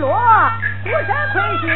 落，孤身困境。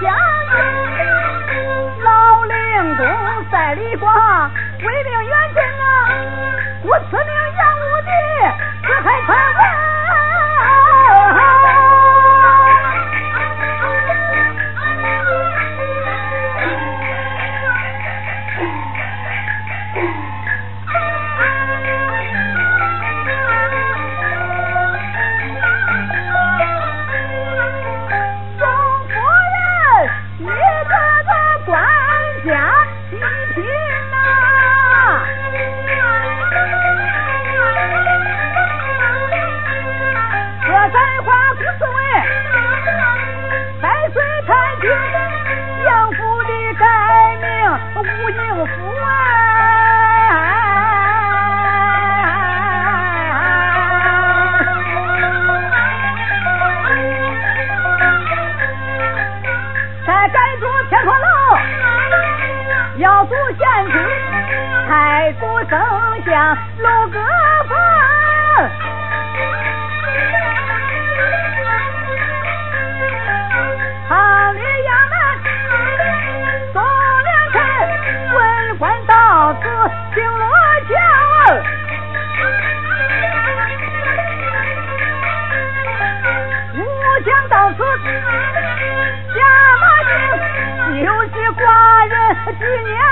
相迎。老令公在李广，威名远震啊，我此命。曾想落个凤啊绿衙门宋良臣文官到此定了亲武到此下马迎有是寡人今年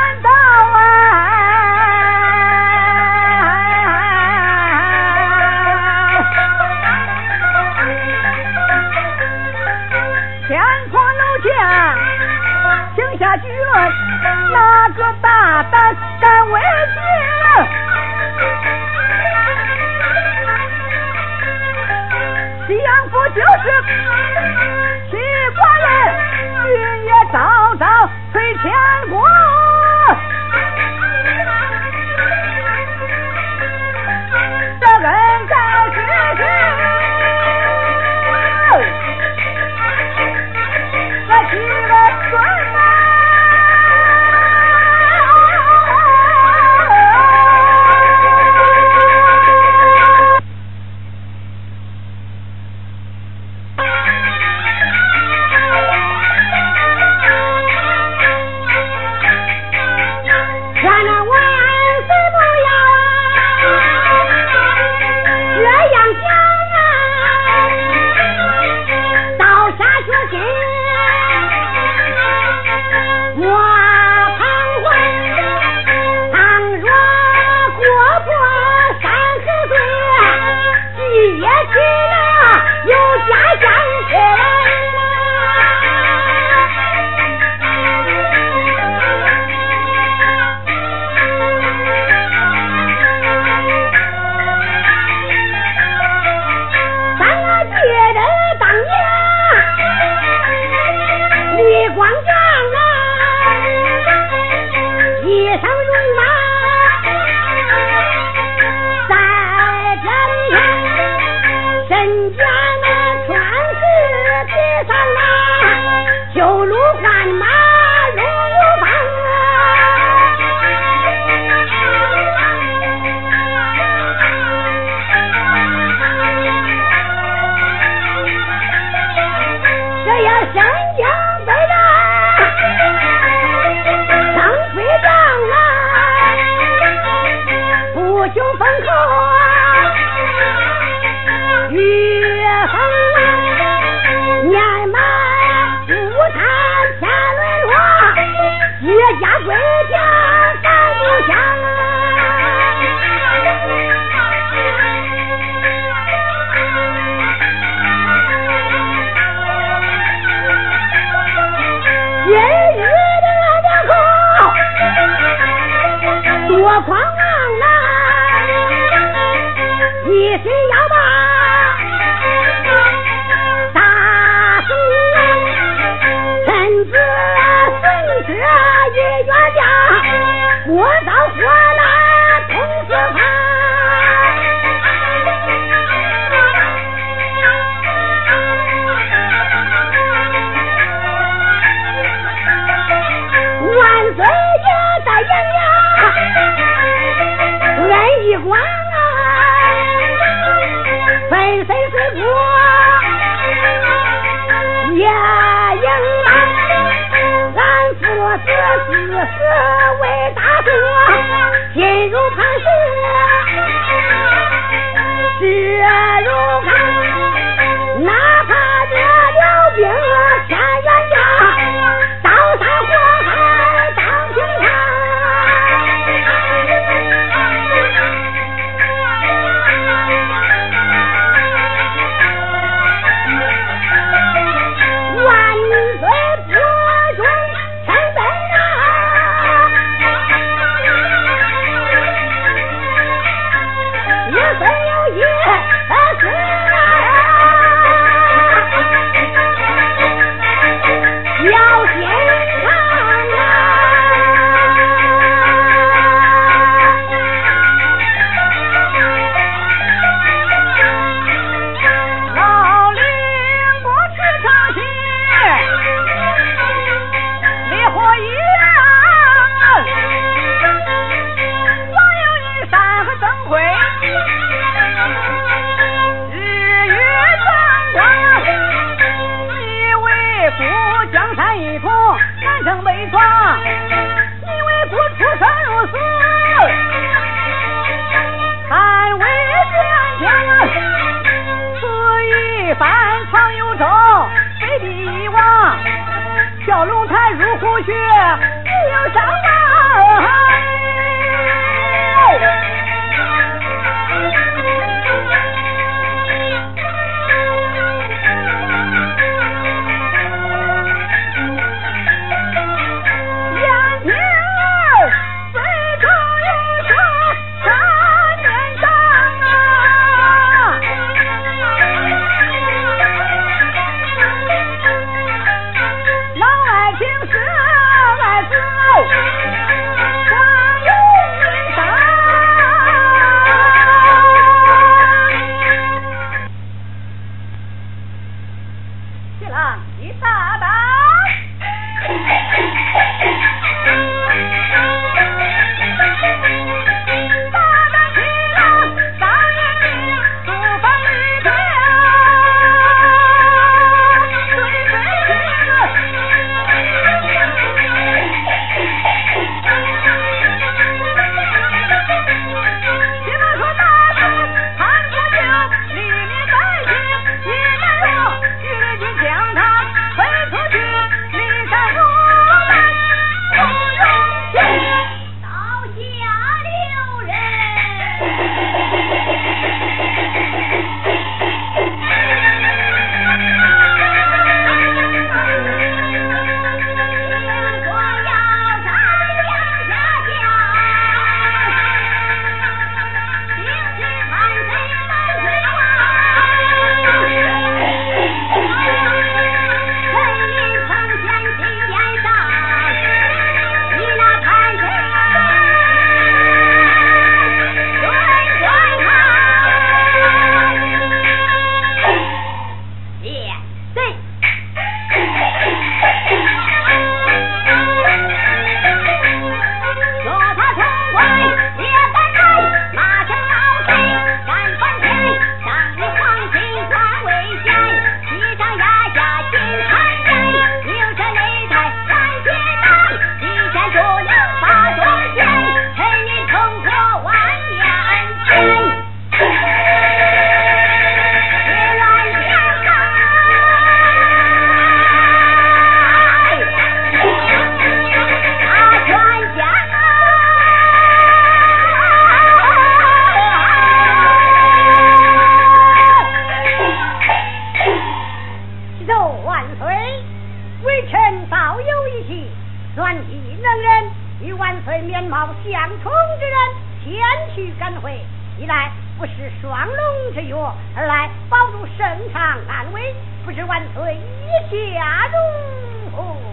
不知万岁下中哦。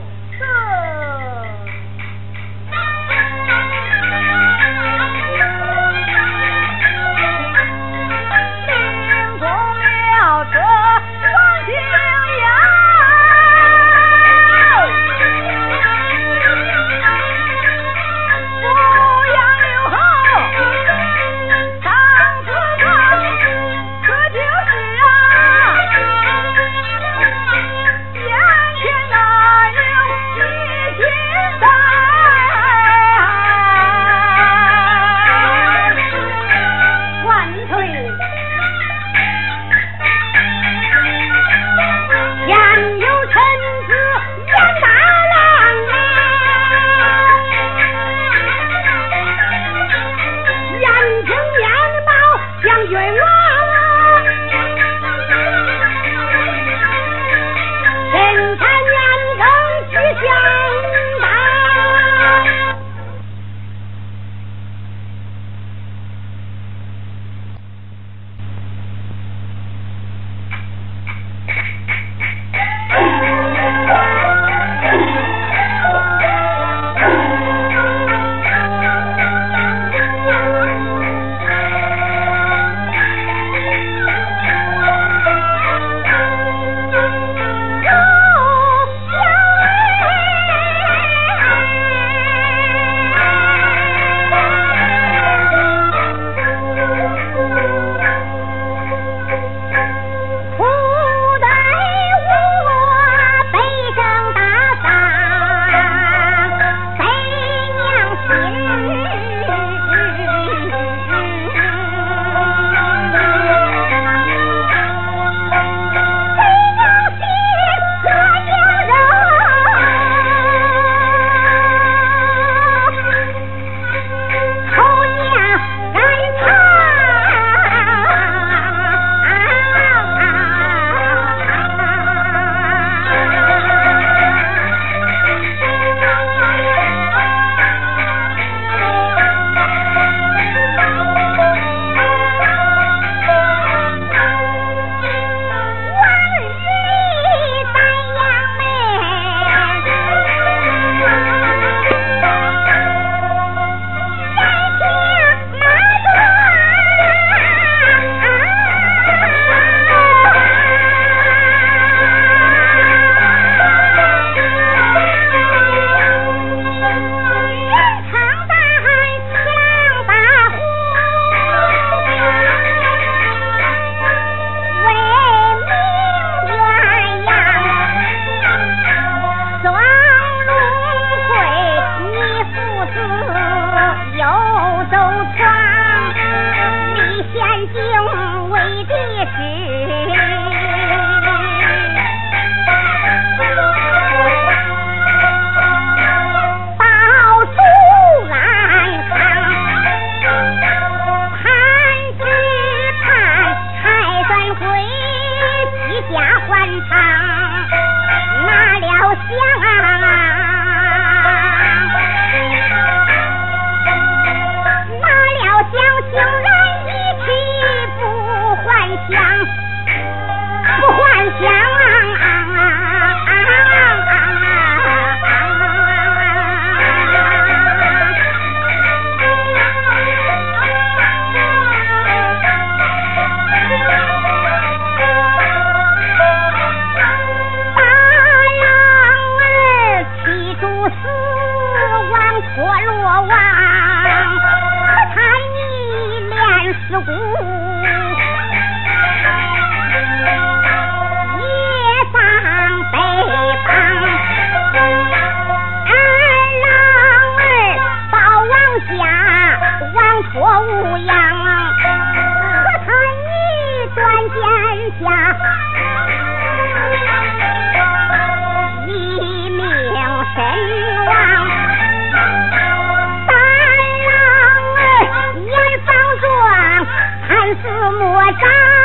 这一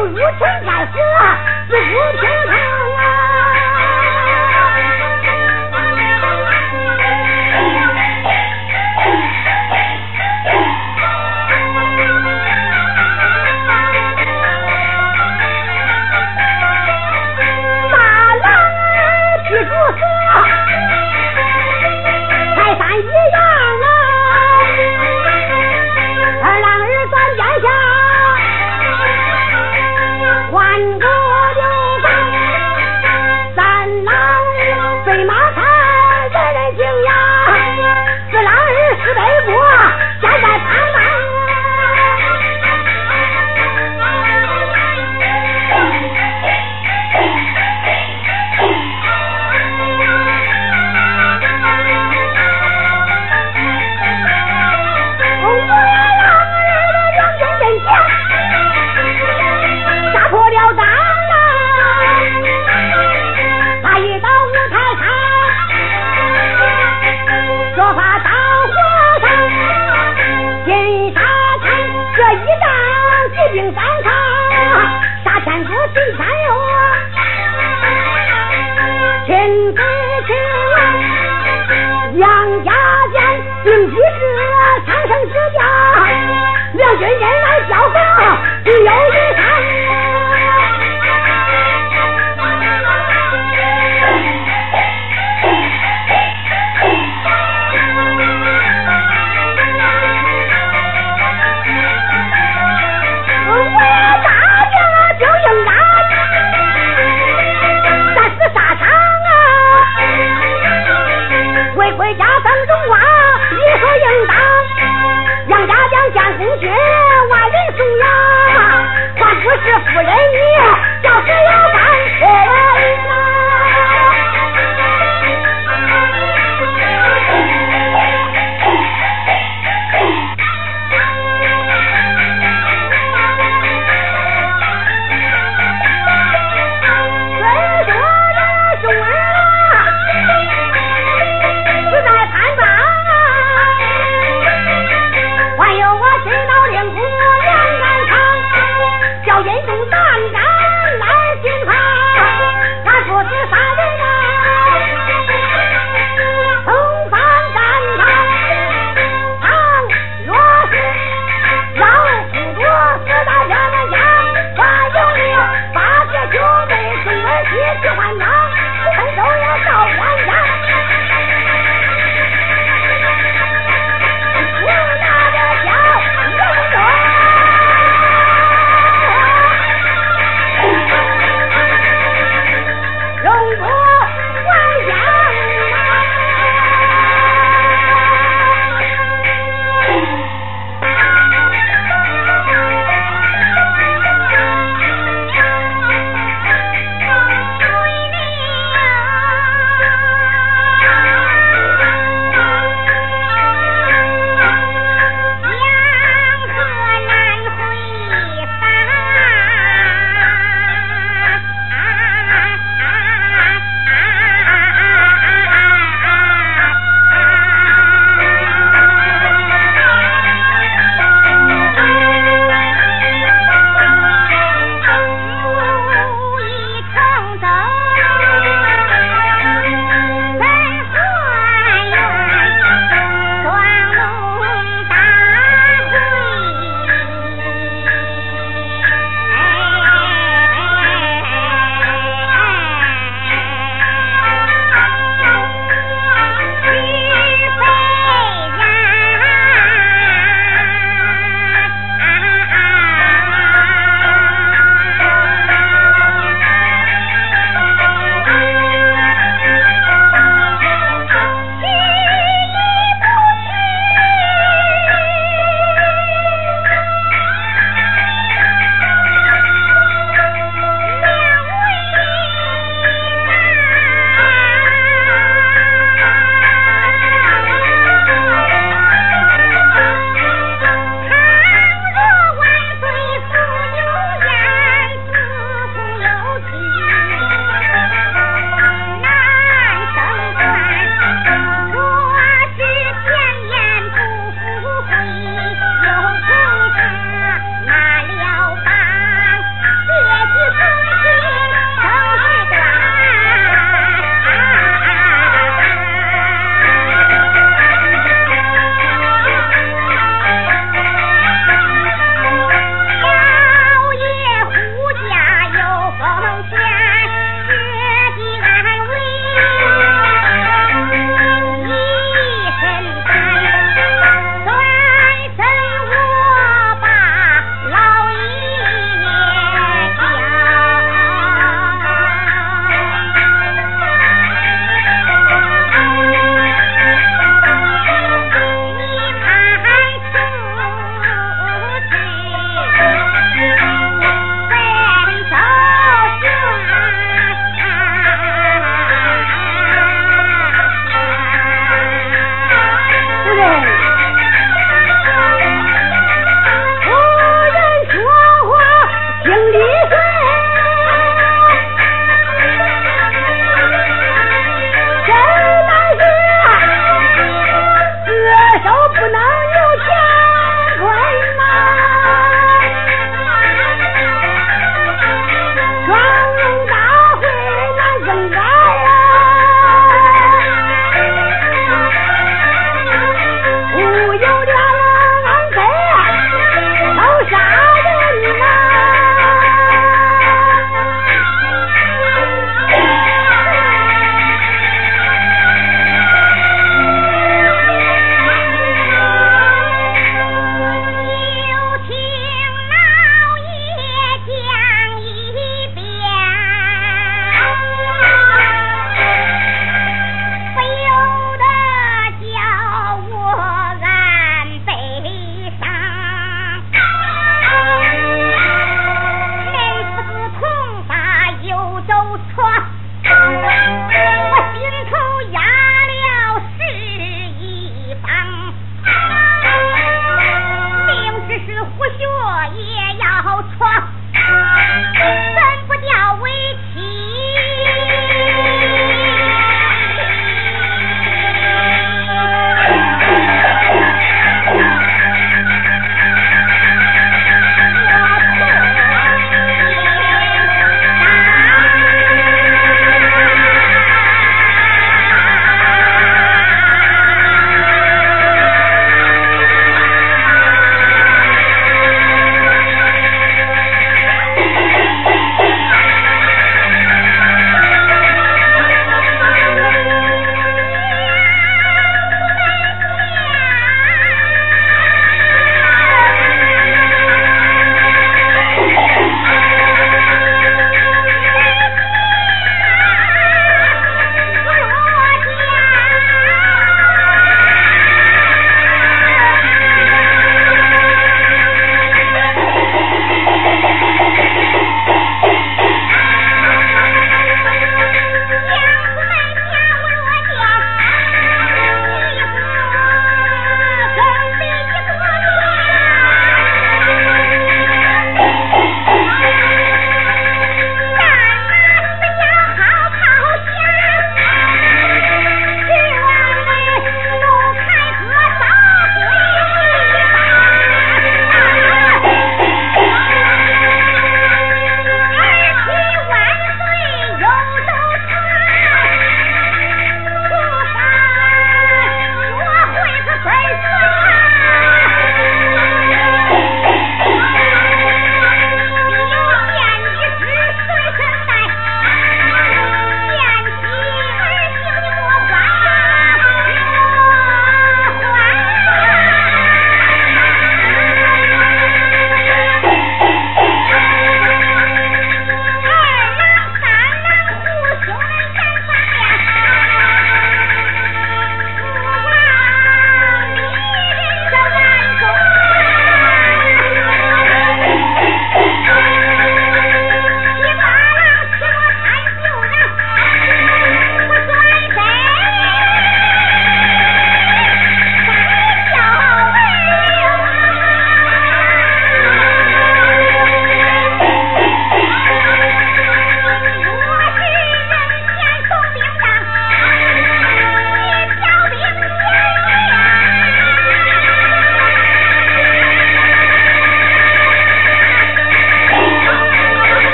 仗，疾病三场，杀